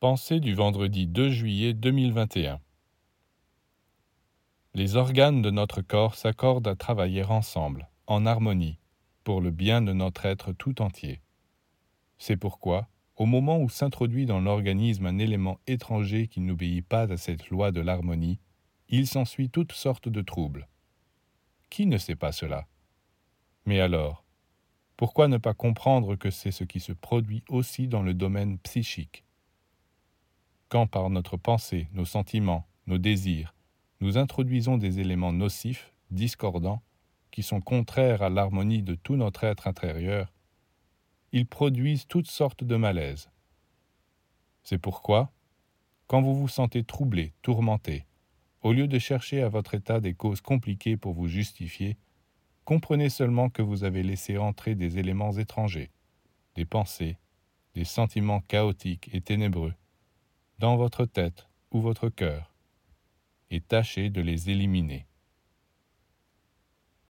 Pensée du vendredi 2 juillet 2021 Les organes de notre corps s'accordent à travailler ensemble, en harmonie, pour le bien de notre être tout entier. C'est pourquoi, au moment où s'introduit dans l'organisme un élément étranger qui n'obéit pas à cette loi de l'harmonie, il s'ensuit toutes sortes de troubles. Qui ne sait pas cela? Mais alors, pourquoi ne pas comprendre que c'est ce qui se produit aussi dans le domaine psychique? Quand par notre pensée, nos sentiments, nos désirs, nous introduisons des éléments nocifs, discordants, qui sont contraires à l'harmonie de tout notre être intérieur, ils produisent toutes sortes de malaises. C'est pourquoi, quand vous vous sentez troublé, tourmenté, au lieu de chercher à votre état des causes compliquées pour vous justifier, comprenez seulement que vous avez laissé entrer des éléments étrangers, des pensées, des sentiments chaotiques et ténébreux, dans votre tête ou votre cœur, et tâchez de les éliminer.